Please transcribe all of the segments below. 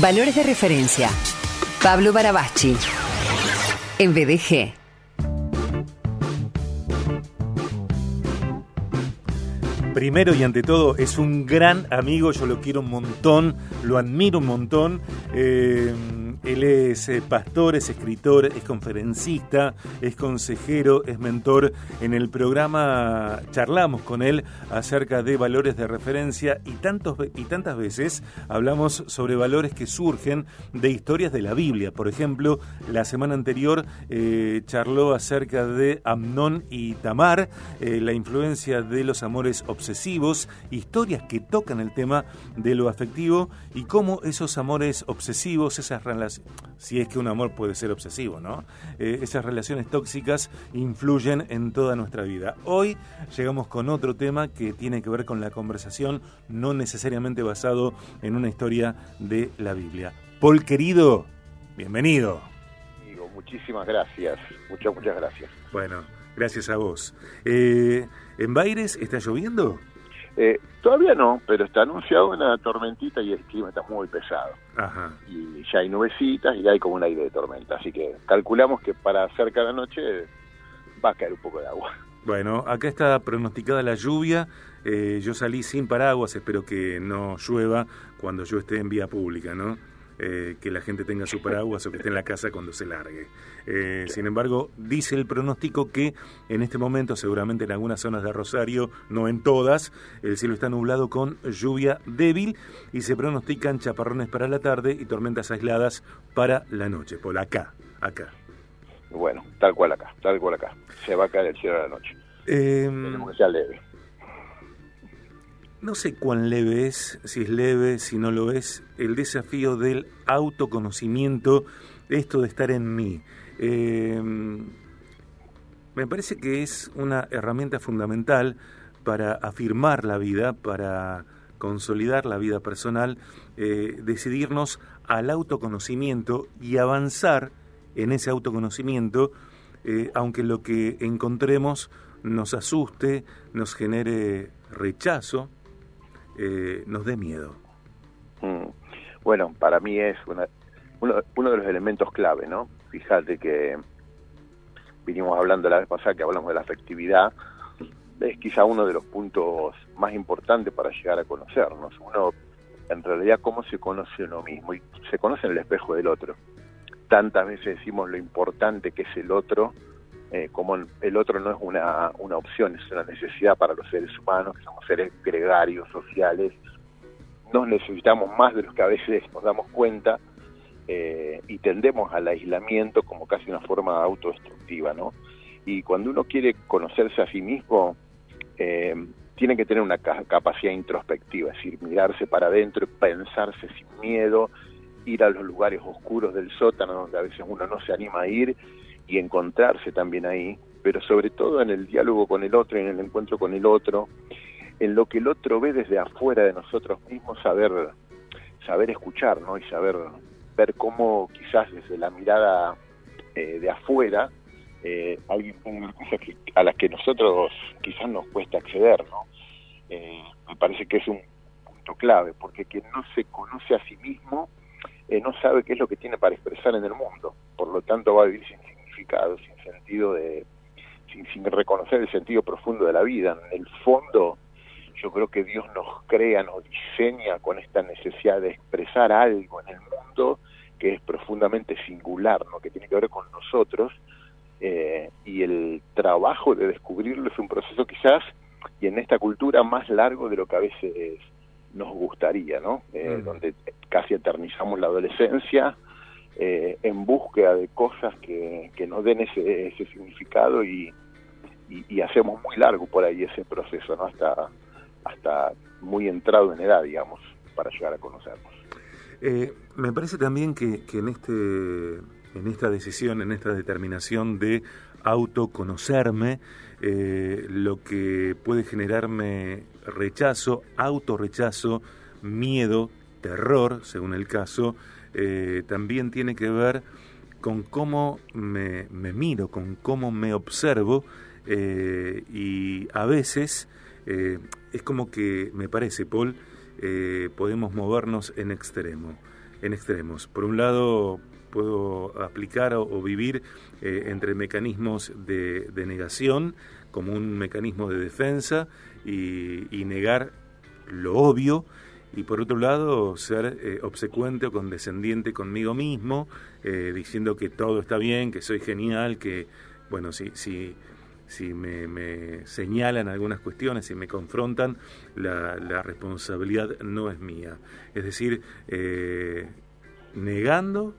Valores de referencia. Pablo Barabachi. En BDG. Primero y ante todo, es un gran amigo, yo lo quiero un montón, lo admiro un montón. Eh, él es eh, pastor, es escritor, es conferencista, es consejero, es mentor. En el programa charlamos con él acerca de valores de referencia y, tantos, y tantas veces hablamos sobre valores que surgen de historias de la Biblia. Por ejemplo, la semana anterior eh, charló acerca de Amnón y Tamar, eh, la influencia de los amores obsesivos, historias que tocan el tema de lo afectivo y cómo esos amores obsesivos, esas relaciones si es que un amor puede ser obsesivo, ¿no? Eh, esas relaciones tóxicas influyen en toda nuestra vida. Hoy llegamos con otro tema que tiene que ver con la conversación, no necesariamente basado en una historia de la Biblia. Paul querido, bienvenido. Amigo, muchísimas gracias, muchas, muchas gracias. Bueno, gracias a vos. Eh, ¿En Baires está lloviendo? Eh, todavía no, pero está anunciado una tormentita y el clima está muy pesado. Ajá. Y ya hay nubecitas y hay como un aire de tormenta. Así que calculamos que para cerca de la noche va a caer un poco de agua. Bueno, acá está pronosticada la lluvia. Eh, yo salí sin paraguas, espero que no llueva cuando yo esté en vía pública, ¿no? Eh, que la gente tenga su paraguas o que esté en la casa cuando se largue. Eh, sin embargo, dice el pronóstico que en este momento, seguramente en algunas zonas de Rosario, no en todas, el cielo está nublado con lluvia débil y se pronostican chaparrones para la tarde y tormentas aisladas para la noche. Por acá, acá. Bueno, tal cual acá, tal cual acá. Se va a caer el cielo a la noche. Eh, que sea leve. No sé cuán leve es, si es leve, si no lo es, el desafío del autoconocimiento, esto de estar en mí. Eh, me parece que es una herramienta fundamental para afirmar la vida, para consolidar la vida personal, eh, decidirnos al autoconocimiento y avanzar en ese autoconocimiento, eh, aunque lo que encontremos nos asuste, nos genere rechazo, eh, nos dé miedo? Mm. Bueno, para mí es una, uno, uno, de los elementos clave, ¿no? Fíjate que vinimos hablando la vez pasada que hablamos de la afectividad, es quizá uno de los puntos más importantes para llegar a conocernos. Uno, en realidad, cómo se conoce uno mismo y se conoce en el espejo del otro. Tantas veces decimos lo importante que es el otro, eh, como el otro no es una, una opción, es una necesidad para los seres humanos, que somos seres gregarios, sociales, nos necesitamos más de los que a veces nos damos cuenta eh, y tendemos al aislamiento como casi una forma autodestructiva, ¿no? Y cuando uno quiere conocerse a sí mismo, eh, tiene que tener una capacidad introspectiva, es decir, mirarse para adentro, pensarse sin miedo, ir a los lugares oscuros del sótano donde a veces uno no se anima a ir y encontrarse también ahí, pero sobre todo en el diálogo con el otro, en el encuentro con el otro, en lo que el otro ve desde afuera de nosotros mismos, saber, saber escuchar, ¿no? Y saber ver cómo quizás desde la mirada eh, de afuera eh, alguien ponga cosas a las que nosotros quizás nos cuesta acceder, ¿no? Eh, me parece que es un punto clave, porque quien no se conoce a sí mismo eh, no sabe qué es lo que tiene para expresar en el mundo, por lo tanto va a vivir sin sin sentido de, sin, reconocer el sentido profundo de la vida. En el fondo, yo creo que Dios nos crea, nos diseña con esta necesidad de expresar algo en el mundo que es profundamente singular, ¿no? que tiene que ver con nosotros, eh, y el trabajo de descubrirlo es un proceso quizás, y en esta cultura más largo de lo que a veces nos gustaría, ¿no? Eh, mm. Donde casi eternizamos la adolescencia, eh, en búsqueda de cosas que, que nos den ese, ese significado y, hacemos muy largo por ahí ese proceso, ¿no? Hasta, hasta muy entrado en edad, digamos, para llegar a conocernos. Eh, me parece también que, que en, este, en esta decisión, en esta determinación de autoconocerme, eh, lo que puede generarme rechazo, autorrechazo, miedo, terror, según el caso, eh, también tiene que ver con cómo me, miro, con cómo me observo eh, y a veces eh, es como que me parece, Paul, podemos movernos en extremo. en extremos. Por un lado, puedo aplicar o, vivir entre mecanismos de, negación como un mecanismo de defensa y, negar lo obvio y por otro lado ser eh, obsecuente o condescendiente conmigo mismo, eh, diciendo que todo está bien, que soy genial, que, bueno, si, si, si me, señalan algunas cuestiones, si me confrontan, la, responsabilidad no es mía. Es decir, negando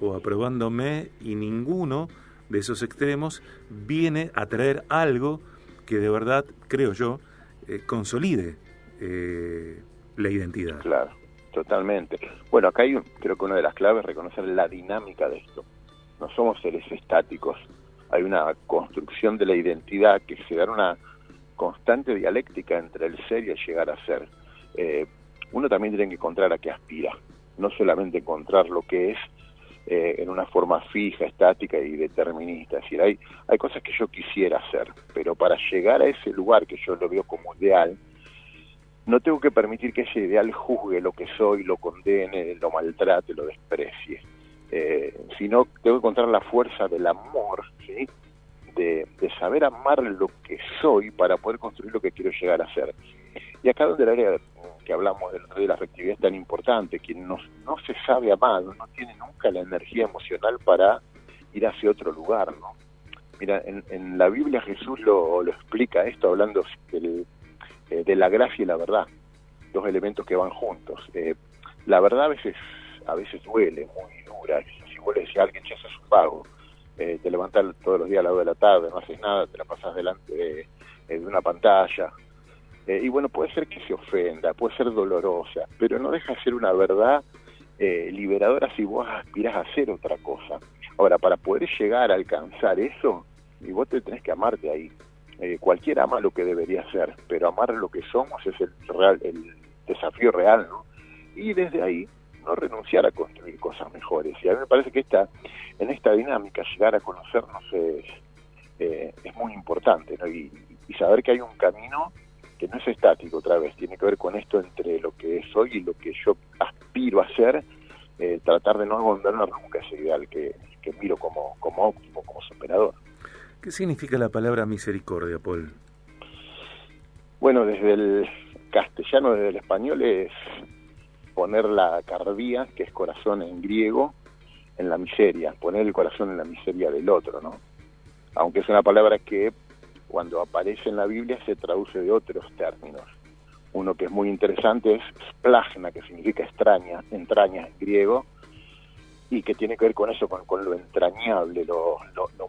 o aprobándome y ninguno de esos extremos viene a traer algo que de verdad, creo yo, eh, consolide eh, la identidad. Claro, totalmente. Bueno, acá hay, creo que una de las claves es reconocer la dinámica de esto. No somos seres estáticos. Hay una construcción de la identidad que se da una constante dialéctica entre el ser y el llegar a ser. Eh, uno también tiene que encontrar a qué aspira, no solamente encontrar lo que es, eh, en una forma fija, estática y determinista. Es decir, hay, hay cosas que yo quisiera hacer, pero para llegar a ese lugar que yo lo veo como ideal, no tengo que permitir que ese ideal juzgue lo que soy, lo condene, lo maltrate, lo desprecie. Eh, sino tengo que encontrar la fuerza del amor, ¿sí? de, de saber amar lo que soy para poder construir lo que quiero llegar a ser. Y acá donde el área que hablamos de la afectividad es tan importante, quien no, no se sabe amado, no tiene nunca la energía emocional para ir hacia otro lugar, ¿no? Mira, en, la Biblia Jesús lo, lo explica esto hablando del, eh, de la gracia y la verdad, dos elementos que van juntos. Eh, la verdad a veces a veces duele, muy dura. Si vos le decís a alguien, ya haces un pago, eh, te levantas todos los días a la hora de la tarde, no haces nada, te la pasas delante de, una pantalla, y bueno, puede ser que se ofenda, puede ser dolorosa, pero no deja de ser una verdad liberadora si vos aspirás a hacer otra cosa. Ahora, para poder llegar a alcanzar eso, y vos te tenés que amarte ahí. Eh, cualquiera ama lo que debería ser, pero amar lo que somos es el, real, el desafío real, ¿no? Y desde ahí, no renunciar a construir cosas mejores. Y a mí me parece que esta, en esta dinámica, llegar a conocernos es, es muy importante, ¿no? y saber que hay un camino que no es estático otra vez, tiene que ver con esto entre lo que soy y lo que yo aspiro a ser, eh, tratar de no abandonar nunca ese ideal que, que miro como, como óptimo, como superador. ¿Qué significa la palabra misericordia, Paul? Bueno, desde el castellano, desde el español es poner la cardía, que es corazón en griego, en la miseria, poner el corazón en la miseria del otro, ¿no? Aunque es una palabra que cuando aparece en la Biblia se traduce de otros términos. Uno que es muy interesante es splasna, que significa extraña, entraña en griego, y que tiene que ver con eso, con, lo entrañable, lo,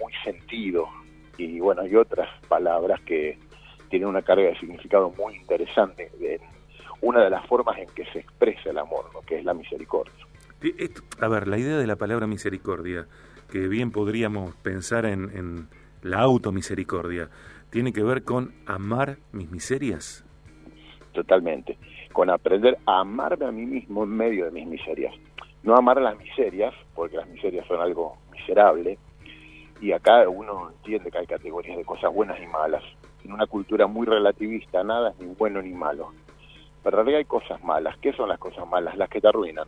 muy sentido. Y bueno, hay otras palabras que tienen una carga de significado muy interesante. De una de las formas en que se expresa el amor, ¿no? que es la misericordia. A ver, la idea de la palabra misericordia, que bien podríamos pensar en, en la automisericordia, tiene que ver con amar mis miserias. Totalmente, con aprender a amarme a mí mismo en medio de mis miserias. No amar las miserias, porque las miserias son algo miserable, y acá uno entiende que hay categorías de cosas buenas y malas. En una cultura muy relativista, nada es ni bueno ni malo. Pero en realidad hay cosas malas. ¿Qué son las cosas malas? Las que te arruinan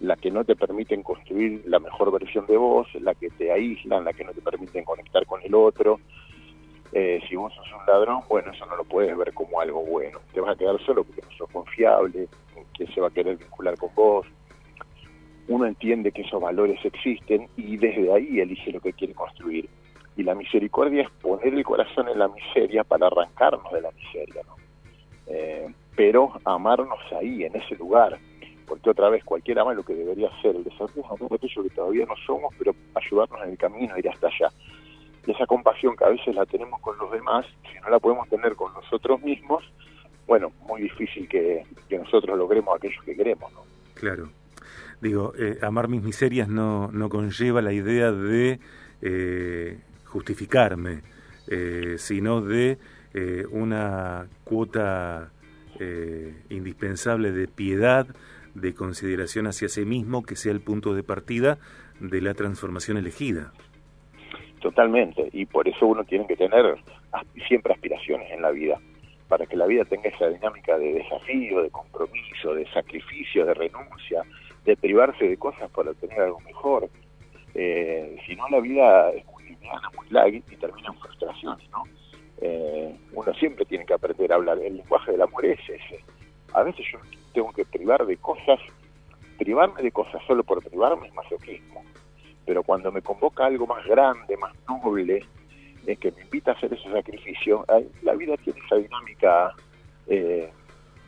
las que no te permiten construir la mejor versión de vos, las que te aíslan, las que no te permiten conectar con el otro. Eh, si vos sos un ladrón, bueno, eso no lo puedes ver como algo bueno. Te vas a quedar solo porque no sos confiable, que se va a querer vincular con vos. Uno entiende que esos valores existen y desde ahí elige lo que quiere construir. Y la misericordia es poner el corazón en la miseria para arrancarnos de la miseria, ¿no? Eh, pero amarnos ahí, en ese lugar, porque otra vez cualquiera ama lo que debería ser. El desafío es aquello que todavía no somos, pero ayudarnos en el camino ir hasta allá. Y esa compasión que a veces la tenemos con los demás, si no la podemos tener con nosotros mismos, bueno, muy difícil que, nosotros logremos aquello que queremos. ¿no? Claro. Digo, eh, amar mis miserias no, no conlleva la idea de eh, justificarme, eh, sino de una cuota indispensable de piedad, de consideración hacia sí mismo que sea el punto de partida de la transformación elegida. Totalmente, y por eso uno tiene que tener siempre aspiraciones en la vida, para que la vida tenga esa dinámica de desafío, de compromiso, de sacrificio, de renuncia, de privarse de cosas para obtener algo mejor. Eh, si no, la vida es muy lineal, muy light y termina en frustraciones, ¿no? Eh, uno siempre tiene que aprender a hablar. El lenguaje del amor es ese. A veces yo tengo que privar de cosas, privarme de cosas solo por privarme es masoquismo. Pero cuando me convoca algo más grande, más noble, es que me invita a hacer ese sacrificio, la vida tiene esa dinámica eh,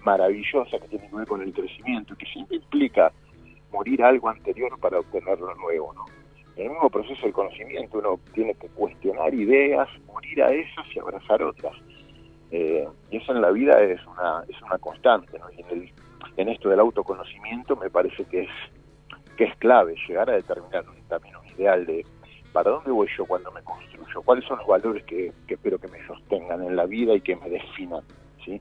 maravillosa que tiene que ver con el crecimiento, que siempre implica morir algo anterior para obtener lo nuevo, ¿no? En el mismo proceso del conocimiento uno tiene que cuestionar ideas, morir a esas y abrazar otras. Eh, y eso en la vida es una, es una constante, ¿no? Y en, el, en esto del autoconocimiento me parece que es, que es clave llegar a determinar un ideal de para dónde voy yo cuando me construyo, cuáles son los valores que, que espero que me sostengan en la vida y que me definan, ¿sí?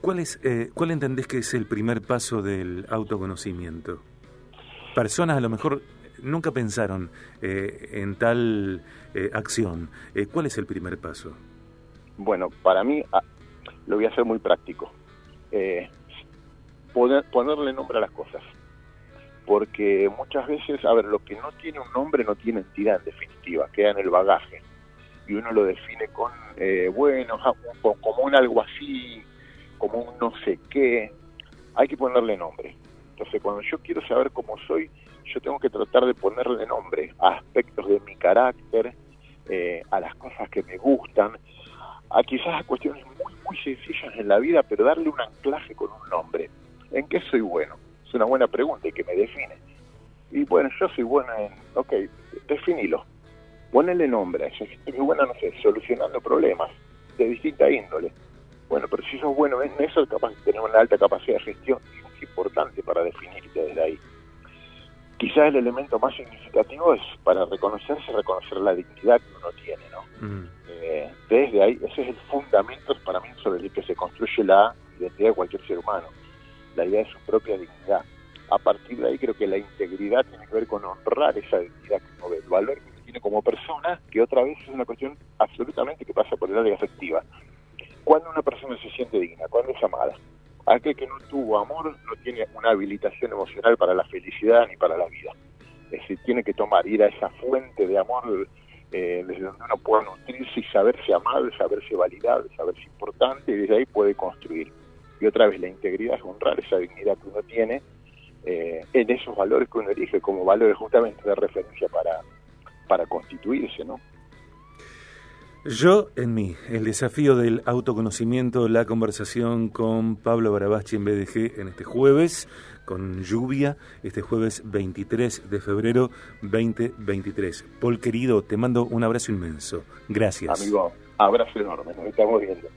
¿Cuál, es, eh, ¿Cuál entendés que es el primer paso del autoconocimiento? Personas a lo mejor nunca pensaron eh, en tal eh, acción. ¿Cuál es el primer paso? Bueno, para mí ah, lo voy a hacer muy práctico. Poner, ponerle nombre a las cosas. Porque muchas veces, a ver, lo que no tiene un nombre no tiene entidad en definitiva, queda en el bagaje. Y uno lo define con, bueno, como un algo así, como un no sé qué, hay que ponerle nombre. Entonces, cuando yo quiero saber cómo soy, yo tengo que tratar de ponerle nombre a aspectos de mi carácter, eh, a las cosas que me gustan, a quizás a cuestiones muy, muy sencillas en la vida, pero darle un anclaje con un nombre. ¿En qué soy bueno? Es una buena pregunta y que me define. Y bueno, yo soy bueno en, ok, definilo. Ponele nombre eso. Soy buena, no sé, solucionando problemas de distinta índole bueno, pero si sos bueno en eso, capaz de tener una alta capacidad de gestión es importante para definirte desde ahí. Quizás el elemento más significativo es para reconocerse, reconocer la dignidad que uno tiene, ¿no? Mm. Eh, desde ahí, ese es el fundamento para mí sobre el que se construye la identidad de cualquier ser humano, la idea de su propia dignidad. A partir de ahí creo que la integridad tiene que ver con honrar esa dignidad que uno ve, el valor que tiene como persona, que otra vez es una cuestión absolutamente que pasa por el área afectiva cuando una persona se siente digna, cuando es amada. Aquel que no tuvo amor no tiene una habilitación emocional para la felicidad ni para la vida. Es decir, tiene que tomar, ir a esa fuente de amor eh, desde donde uno pueda nutrirse y saberse amado, saberse validado, saberse importante, y desde ahí puede construir. Y otra vez, la integridad es honrar esa dignidad que uno tiene eh, en esos valores que uno elige como valores justamente de referencia para, para constituirse, ¿no? Yo en mí, el desafío del autoconocimiento, la conversación con Pablo Barabachi en BDG en este jueves, con lluvia, este jueves 23 de febrero 2023. Paul querido, te mando un abrazo inmenso. Gracias. Amigo, abrazo enorme, nos estamos viendo.